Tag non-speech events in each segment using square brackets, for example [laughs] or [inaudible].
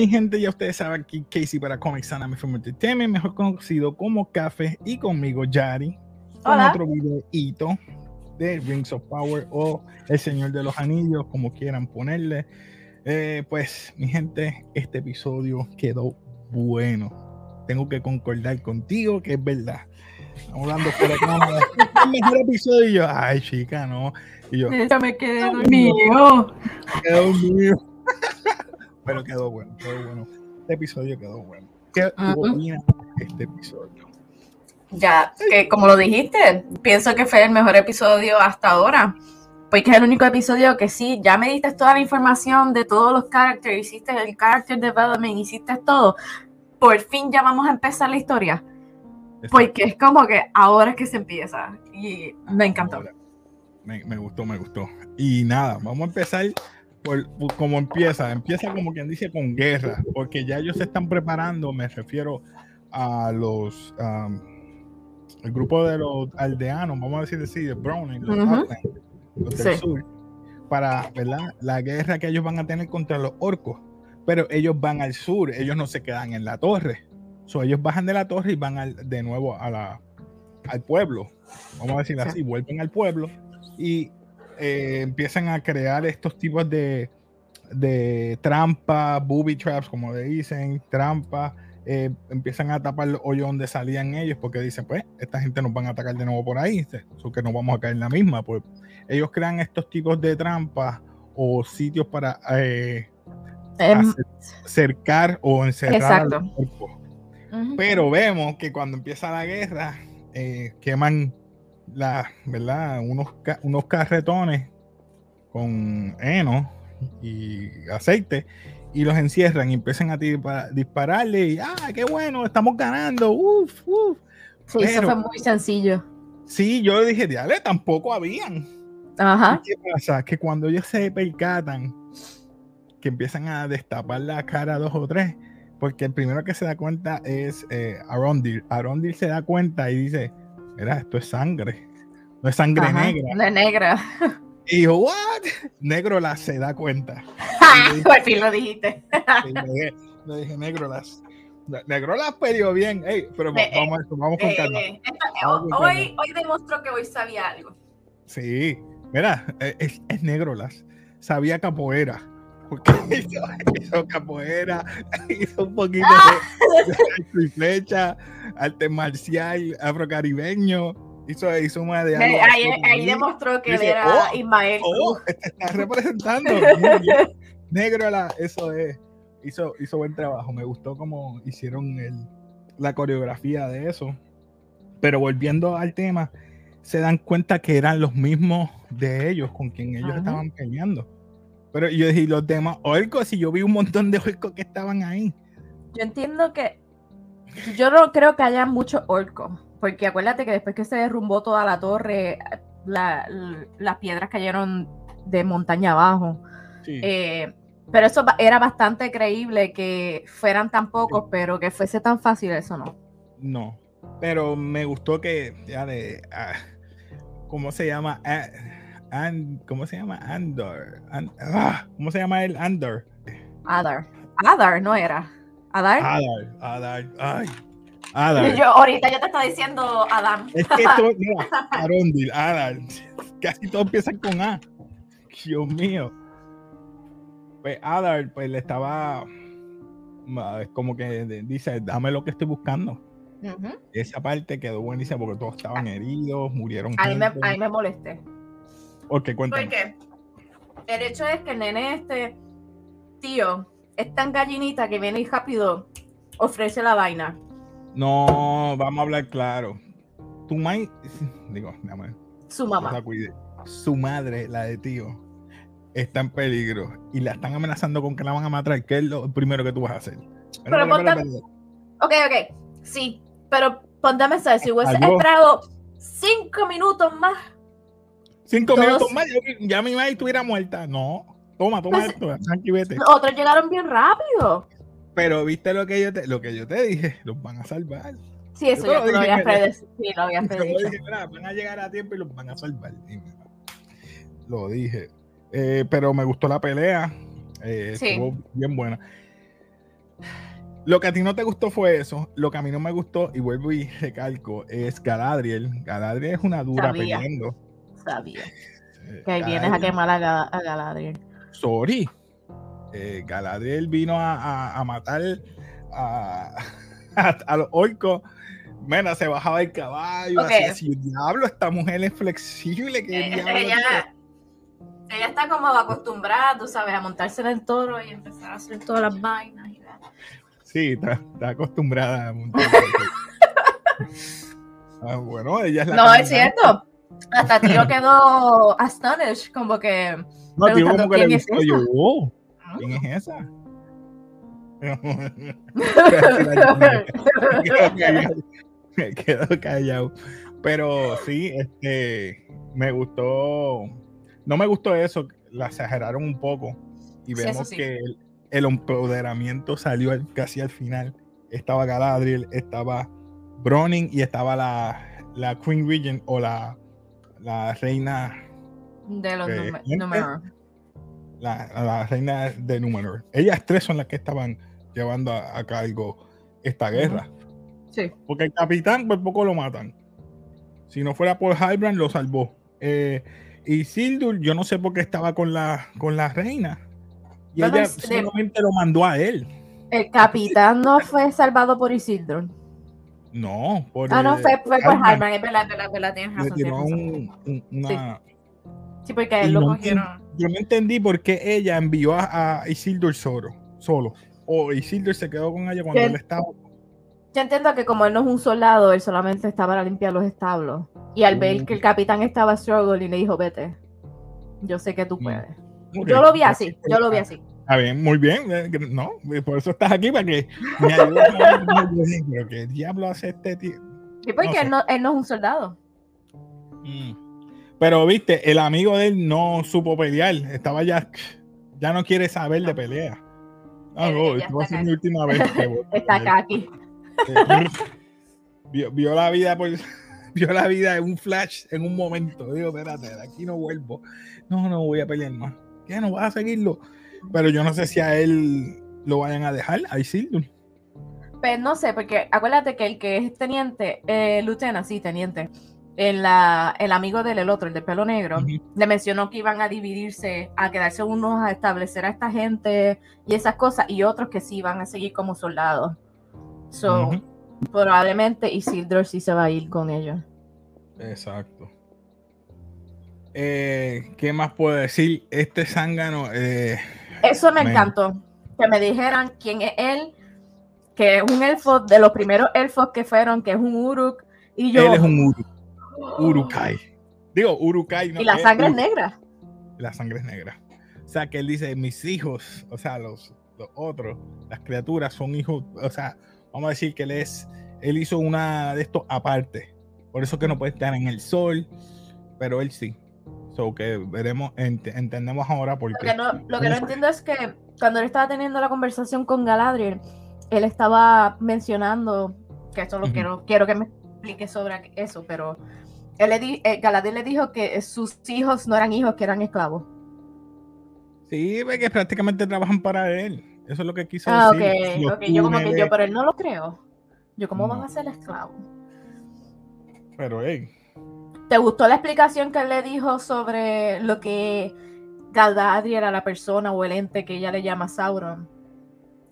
mi gente. Ya ustedes saben aquí Casey para Comics Anime Film Entertainment, mejor conocido como Café, y conmigo Yari, con Hola. otro videito de Rings of Power o El Señor de los Anillos, como quieran ponerle. Eh, pues, mi gente, este episodio quedó bueno. Tengo que concordar contigo que es verdad. Estamos hablando por acá. El mejor episodio. Y yo, ay, chica, no. Y yo, Ya me quedé dormido. quedó mío. Pero quedó bueno, quedó bueno. Este episodio quedó bueno. ¿Qué tú Ujú. opinas de este episodio? Ya, que como lo dijiste, pienso que fue el mejor episodio hasta ahora. Porque es el único episodio que sí, ya me diste toda la información de todos los characters, hiciste el character development, hiciste todo. Por fin ya vamos a empezar la historia. Porque es como que ahora es que se empieza. Y me encantó. Me, me gustó, me gustó. Y nada, vamos a empezar por, por cómo empieza. Empieza como quien dice con guerra, porque ya ellos se están preparando, me refiero a los, um, el grupo de los aldeanos, vamos a decir así, de Browning, los, Ujú. Outland, los del Sí. sur, para ¿verdad? la guerra que ellos van a tener contra los orcos. Pero ellos van al sur, ellos no se quedan en la torre. So, ellos bajan de la torre y van al- de nuevo a la, al pueblo. Vamos a decir Sí. así, vuelven al pueblo y eh, empiezan a crear estos tipos de, de trampas, booby traps, como le dicen, trampas. eh, empiezan a tapar los hoyos donde salían ellos porque dicen, pues, esta gente nos van a atacar de nuevo por ahí, eso que no vamos a caer en la misma. Pues ellos crean estos tipos de trampas o sitios para eh, hacer- cercar o encerrar Exacto. a los orcos. ujú. Pero vemos que cuando empieza la guerra, eh, queman la, ¿verdad? Unos, unos carretones con heno y aceite y los encierran y empiezan a dispa- dispararle y ¡ah, qué bueno! Estamos ganando. Uf, uf. Sí, eso fue muy sencillo. Sí, yo dije, diale, tampoco habían. Ajá. ¿Y ¿Qué pasa? Que cuando ellos se percatan, que empiezan a destapar la cara dos o tres, porque el primero que se da cuenta es eh, Arondil. Arondil se da cuenta y dice, mira, esto es sangre, no es sangre Ajá, negra. De negra. [laughs] Y yo, ¿what? Negro la se da cuenta. [laughs] Por fin lo dijiste. [laughs] Le dije, le dije, negro las. Negro las peleó bien, Ey, pero Eh, vamos, vamos con Eh, calma. eh, Vamos con hoy, hoy demostró que hoy sabía algo. Sí, mira, eh, es, es negro las. Sabía capoeira. Porque hizo, hizo capoeira, hizo un poquito de, de y flecha, arte marcial, afrocaribeño. Hizo, hizo una de algo ahí, ahí demostró que él Dice, era "Oh, Ismael Oh, te está [laughs] representando. [laughs] Negro, la, eso es. Hizo, hizo buen trabajo. Me gustó cómo hicieron el, la coreografía de eso. Pero volviendo al tema, se dan cuenta que eran los mismos de ellos con quien ellos Ajá. estaban peleando. Pero yo dije, "¿Y los demás orcos, y yo vi un montón de orcos que estaban ahí. Yo entiendo que. Yo no creo que haya muchos orcos. Porque acuérdate que después que se derrumbó toda la torre, la- las piedras cayeron de montaña abajo. Sí. Eh, pero eso era bastante creíble que fueran tan pocos, pero que fuese tan fácil, eso no. No, pero me gustó que ya de ah, ¿cómo se llama? Ah, ¿Cómo se llama? Andor. An- ah, ¿Cómo se llama el Andor? Adar. Adar no era. Adar. Adar, Adar, ay, Adar. [laughs] Yo ahorita yo te estaba diciendo Adam. Es que esto, [laughs] mira, Arondil, Adar, casi todos empiezan con A. Dios mío. Pues Adar, pues le estaba como que dice, dame lo que estoy buscando. Esa parte quedó buenísima porque todos estaban heridos, murieron. Ahí me, gente. ahí me molesté. Ok, cuéntame. Porque el hecho es que el nene este, tío, es tan gallinita que viene y rápido ofrece la vaina. No, vamos a hablar claro. Tu mai, [laughs] digo, déjame, Su mamá. la cuide. Su madre, la de tío, está en peligro y la están amenazando con que la van a matar. ¿Qué es lo primero que tú vas a hacer? Pero ponte- Ok, ok. Sí, pero ponte a pensar, si hubiese esperado cinco minutos más, Cinco todos- minutos más, yo- ya mi madre estuviera muerta. No, toma, toma Pues- esto, tranqui, vete. los otros llegaron bien rápido. Pero viste lo que yo te, lo que yo te dije, los van a salvar. Sí, eso Yo ya lo ¿verdad? predecido. Sí, lo [laughs] Yo dije, "Mira, van a llegar a tiempo y los van a salvar. Lo dije. Eh, pero me gustó la pelea. eh, Sí. Estuvo bien buena. Lo que a ti no te gustó fue eso. Lo que a mí no me gustó, y vuelvo y recalco, es Galadriel. Galadriel es una dura Sabía. peleando. Sabía. Eh, Que ahí vienes a quemar a, Ga- a Galadriel. Sorry. Eh, Galadriel vino a, a- a matar a, [laughs] a, los orcos. Mena, se bajaba del caballo. Ok. Así, así, diablo, esta mujer es flexible. ¿qué Eh, diablo ella, tiene?" ella está como acostumbrada, tú sabes, a montarse en el toro y empezar a hacer todas las vainas. y la- Sí, está, está acostumbrada a montar. [laughs] Ah, bueno, ella es la No, es cierto. Hasta Tiro quedó astonished, como que. No, tío, preguntando, como que le ¿quién es. Yo, esa? "Oh, ¿Ah? ¿quién es esa? [laughs] [laughs] Me quedo callado. Pero sí, este, me gustó. No me gustó eso, la exageraron un poco. Y Sí, vemos sí. que el, el empoderamiento salió al- casi al final. Estaba Galadriel, estaba Browning y estaba la, la Queen Regent o la, la reina De los. ¿gente? números. la, la reina de Númenor. Ellas tres son las que estaban llevando a, a cargo esta guerra. Sí. Porque el capitán por poco lo matan. Si no fuera por Halbrand, lo salvó. Eh, y Sildur, yo no sé por qué estaba con la, con la reina. Y Bueno, ella es de- solamente lo mandó a él. El capitán no fue salvado por Isildur. No, por Ah, no, fue, fue por. Halbrand, es verdad, es verdad, es verdad, tienes razón. tienes razón. un- un- una- Sí, porque él lo no cogieron. Yo no entendí por qué ella envió a, a Isildur solo, solo. O Isildur se quedó con ella cuando él estaba. Yo entiendo que como él no es un soldado, él solamente estaba para limpiar los establos. Y al ver Mm. que el capitán estaba struggle y le dijo, vete, yo sé que tú Mm. puedes. Yo lo vi así, yo lo vi así. Está bien, muy bien. eh, No, por eso estás aquí, para que me ayudes Pero ¿qué diablo hace este tío? Sí, porque No sé. él, no, él no es un soldado. Mm. Pero viste, el amigo de él no supo pelear. Estaba ya, ya no quiere saber de pelea. Ah, Él- no, él ya esto va a está ser acá. mi última vez. que voy a Está pelear. acá aquí. [laughs] vio, vio la vida por, [laughs] vio la vida en un flash en un momento digo espérate de aquí no vuelvo no no voy a pelear más ¿qué no vas a seguirlo? Pero yo no sé si a él lo vayan a dejar a Isildur Pues no sé, porque acuérdate que el que es teniente, eh, Lieutenant, sí, teniente, en la, el amigo del el otro, el de pelo negro, le mencionó que iban a dividirse, a quedarse unos a establecer a esta gente y esas cosas, y otros que sí van a seguir como soldados. So, Ujú. probablemente Isildur sí se va a ir con ellos. exacto Eh, ¿qué más puedo decir? este zángano eh, Eso me encantó, que me dijeran quién es él, que es un elfo de los primeros elfos que fueron, que es un Uruk, y yo... él es un Uru, Urukai digo Urukai no, y la es sangre es Uru- negra. la sangre es negra. O sea, que él dice, mis hijos, o sea, los, los otros, las criaturas son hijos, o sea, vamos a decir que él es, él hizo una de estos aparte. Por eso que no puede estar en el sol, pero él sí. So que veremos, ent- entendemos ahora por Lo que, no, lo que no entiendo es que cuando él estaba teniendo la conversación con Galadriel, él estaba mencionando, que esto lo quiero, quiero que me explique sobre eso, pero él le di- eh, Galadriel le dijo que sus hijos no eran hijos, que eran esclavos. Sí, que prácticamente trabajan para él. Eso es lo que quiso Ah, decir. ok, Los ok, yo como que yo, pero él no lo creo. Yo, ¿cómo No. van a ser esclavos? Pero, hey, ¿Te gustó la explicación que él le dijo sobre lo que Galadriel era la persona o el ente que ella le llama Sauron?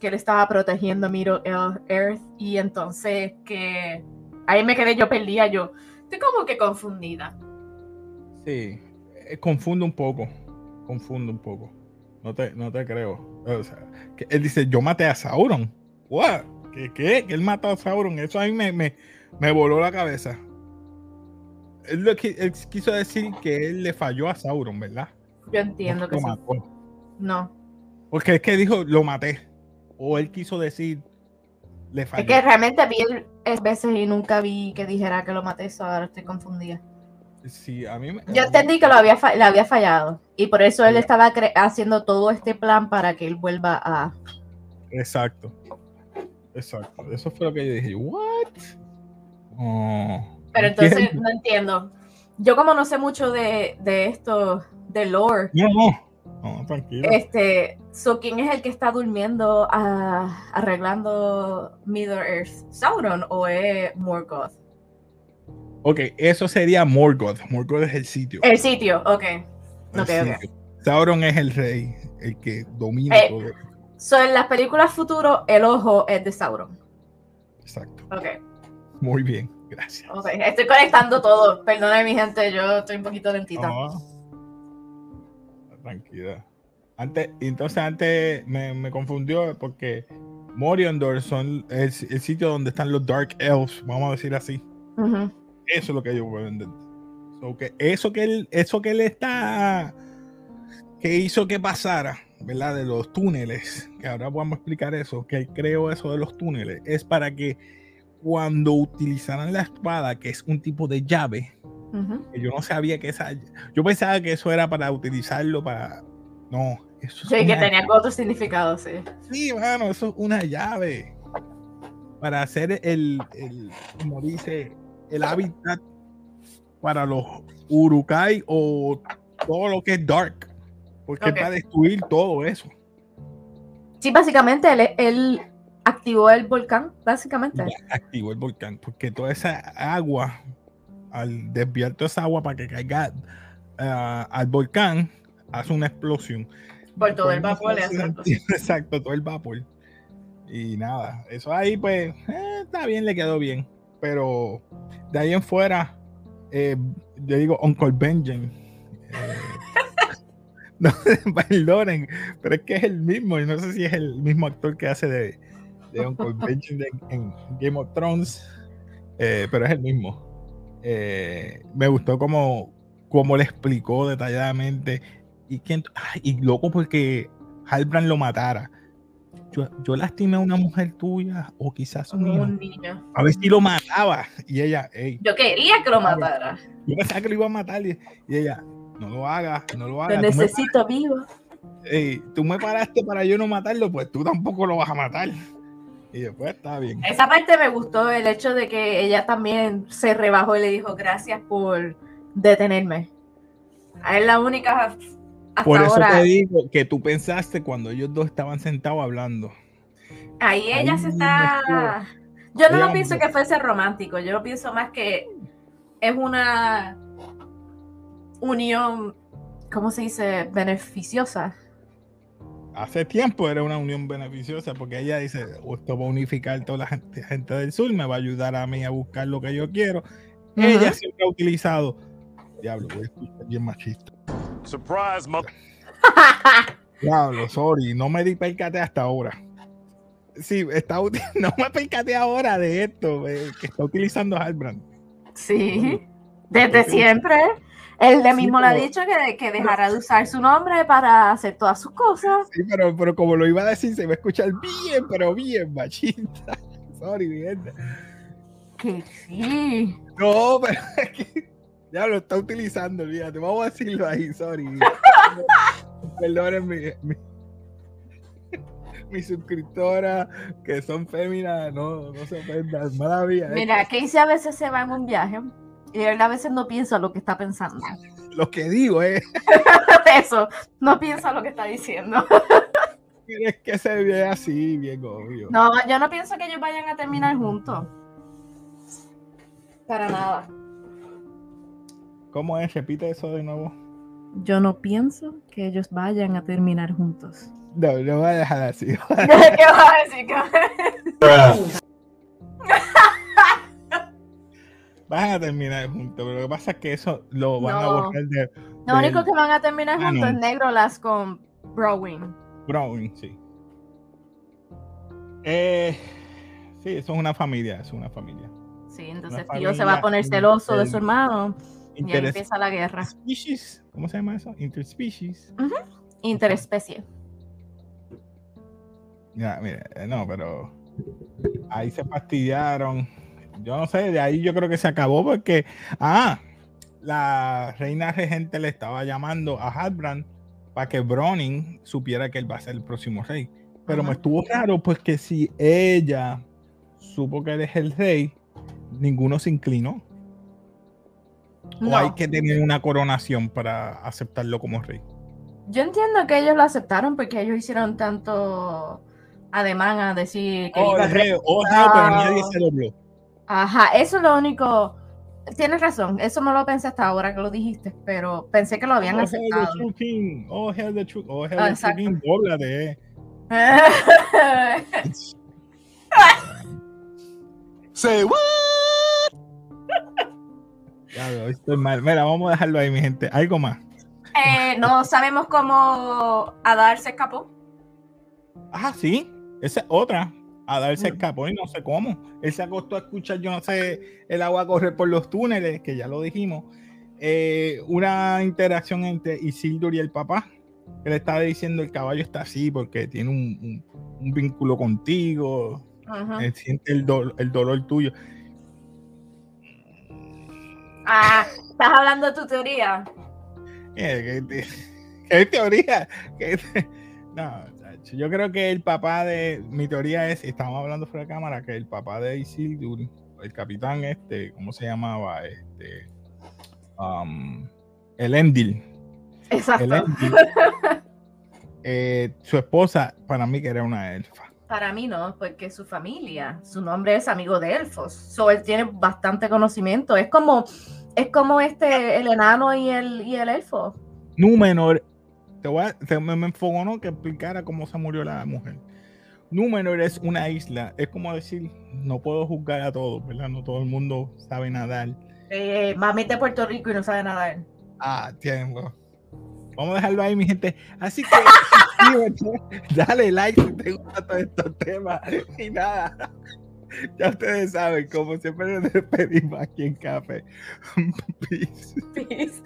Que él estaba protegiendo Middle Earth y entonces que ahí me quedé yo perdida yo. Estoy como que confundida. sí, eh, confunde un poco. Confunde un poco. No te, no te creo. O sea, él dice, yo maté a Sauron. What? ¿Qué? ¿Qué? Que él mató a Sauron. Eso a mí me, me, me voló la cabeza. Él, lo que, él quiso decir que él le falló a Sauron, ¿verdad? Yo entiendo No que sí. mató. No. Porque es que dijo, lo maté. O él quiso decir, le falló. Es que realmente vi es veces y nunca vi que dijera que lo maté, eso ahora estoy confundida. Sí, a mí me- Yo entendí que lo había le había fallado y por eso él estaba cre- haciendo todo este plan para que él vuelva a... Exacto. Exacto. Eso fue lo que yo dije. ¿What? Oh, Pero entonces no entiendo. Yo como no sé mucho de, de esto, de lore, No, no. No, tranquilo. este, So, ¿quién es el que está durmiendo ah, arreglando Middle Earth? ¿Sauron o es Morgoth? Ok, eso sería Morgoth. Morgoth es el sitio. El sitio, ok. El Ok, ok. sitio. Sauron es el rey, el que domina Eh. todo. So, en las películas futuro, el ojo es de Sauron. Exacto. Ok, Muy bien, gracias. ok. Estoy conectando todo. Perdone, mi gente, yo estoy un poquito lentita. No. Tranquila. Antes, entonces antes me, me confundió porque Moriondor son el, el sitio donde están los Dark Elves, vamos a decir así. Ujú. Eso es lo que yo puedo vender. So que eso que él, eso que él está, que hizo que pasara, ¿verdad? De los túneles, que ahora podemos explicar eso, que él creó eso de los túneles, es para que cuando utilizaran la espada, que es un tipo de llave, que yo no sabía que esa, yo pensaba que eso era para utilizarlo para, no, eso es Sí, que tenía otro significado, sí. Sí, mano, eso es una llave. Para hacer el, el como dice, el hábitat para los Urukai o todo lo que es dark. Porque Ok. es para destruir todo eso. Sí, básicamente él, él activó el volcán, básicamente. Ya activó el volcán. Porque toda esa agua, al desviar toda esa agua para que caiga ah, al volcán, hace una explosión. Por todo el vapor. explosión. [laughs] Exacto, todo el vapor. Y nada, eso ahí pues eh, está bien, le quedó bien. Pero de ahí en fuera, eh, yo digo Uncle Benjamin. eh, [laughs] no, [laughs] perdonen, pero es que es el mismo. Y no sé si es el mismo actor que hace de, de Uncle Benjamin en, Game of Thrones, eh, pero es el mismo. Eh, me gustó como, como le explicó detalladamente. Y, y loco porque Halbrand lo matara. Yo, yo lastimé a una mujer tuya o quizás un niño. A ver si lo mataba. Y ella, ey, Yo quería que lo matara. yo pensaba que lo iba a matar. Y, y ella, no lo hagas, no lo Lo hagas. Me, necesito vivo. ey, tú me paraste para yo no matarlo, pues tú tampoco lo vas a matar. Y después está bien. Esa parte me gustó, el hecho de que ella también se rebajó y le dijo gracias por detenerme. Es la única hasta Por eso ahora. te digo que tú pensaste cuando ellos dos estaban sentados hablando. Ahí ella Ahí se está. Yo no lo pienso que fuese romántico, yo lo pienso más que es una unión, ¿cómo se dice? Beneficiosa. Hace tiempo era una unión beneficiosa porque ella dice, "Oh, esto va a unificar toda la gente, gente del sur, me va a ayudar a mí a buscar lo que yo quiero. Ella siempre ha utilizado, diablo, voy a escuchar bien machista. Surprise, mother. [laughs] Diablo, sorry, no me di percate hasta ahora. Sí, está [laughs] no me percaté ahora de esto, eh, que está utilizando Halbrand. Sí, desde siempre. Él de Sí, mismo le ha pero- dicho que, que dejara de usar su nombre para hacer todas sus cosas. Sí, pero, pero como lo iba a decir, se va a escuchar bien, pero bien machista. [laughs] Sorry, mierda. Que sí. No, pero [laughs] es que ya lo está utilizando, olvídate. Vamos a decirlo ahí, sorry. [laughs] Perdonen mi, mi, mi suscriptora que son féminas, no, no se ofendan. Mala mía, eh. Mira, Casey a veces se va en un viaje y él a veces no piensa lo que está pensando. [laughs] Lo que digo es, [laughs] Eso, no piensa lo que está diciendo. [laughs] es que se ve así, bien obvio. No, yo no pienso que ellos vayan a terminar juntos. Para nada. ¿Cómo es? Repite eso de nuevo. Yo no pienso que ellos vayan a terminar juntos. No, lo voy a dejar así. ¿Qué vas a decir? ¿Qué vas a decir? Van a terminar juntos, pero lo que pasa es que eso lo van a buscar de Lo único que van a terminar Ah, juntos no. es Negrolas con Browning. Browning, sí. Eh, sí, eso es una familia, es una familia. Sí, entonces Una Tío se va a poner celoso de su hermano y ahí empieza la guerra. Species, ¿cómo se llama eso? Interspecies. Interespecie. Ya, mire, eh, no, pero ahí se fastidiaron. Yo no sé, de ahí yo creo que se acabó porque, ah, la reina regente le estaba llamando a Halbrand para que Browning supiera que él va a ser el próximo rey. Pero me estuvo raro porque si ella supo que él es el rey, ninguno se inclinó. O hay que tener una coronación para aceptarlo como rey. Yo entiendo que ellos lo aceptaron porque ellos hicieron tanto ademán a decir que oh, iba a reo, oh, pero nadie se dobló. Ajá, eso es lo único. Tienes razón, eso no lo pensé hasta ahora que lo dijiste, pero pensé que lo habían oh, aceptado. Hell the king. Oh, hell the true, oh, hell Ah, the king. Dóblate. [laughs] Say what? Ya veo, estoy mal. Mira, vamos a dejarlo ahí, mi gente. Algo más. Eh, no sabemos cómo Adar se escapó. Ah, sí. Esa es otra. A darse Mm. escapó y no sé cómo. Él se acostó a escuchar, yo no sé, el agua correr por los túneles, que ya lo dijimos. Eh, una interacción entre Isildur y el papá. Que le estaba diciendo el caballo está así porque tiene un, un- un vínculo contigo. Siente el, dol- el dolor tuyo. Ah, estás hablando de tu teoría. Eh, ¿Qué, [laughs] qué teoría? ¿Qué- no, yo creo que el papá de. Mi teoría es, estamos hablando fuera de cámara, que el papá de Isildur, el capitán este, ¿cómo se llamaba? Este. um, el Endil. El Exacto. Endil. [laughs] eh, su esposa, para mí que era una elfa. Para mí no, porque su familia, su nombre es amigo de elfos. So, él tiene bastante conocimiento. Es como, es como este, el enano y el, y el elfo. Númenor, te voy a, te- me, me enfogonó que explicara cómo se murió la mujer. Númenor es una isla, es como decir, no puedo juzgar a todos, ¿verdad? No todo el mundo sabe nadar. Eh, mami de Puerto Rico y no sabe nadar. Ah, tiempo. Vamos a dejarlo ahí, mi gente. Así que [laughs] dale like si te gustan todos estos temas y nada. Ya ustedes saben, como siempre nos despedimos aquí en Café. [laughs] Peace. Peace.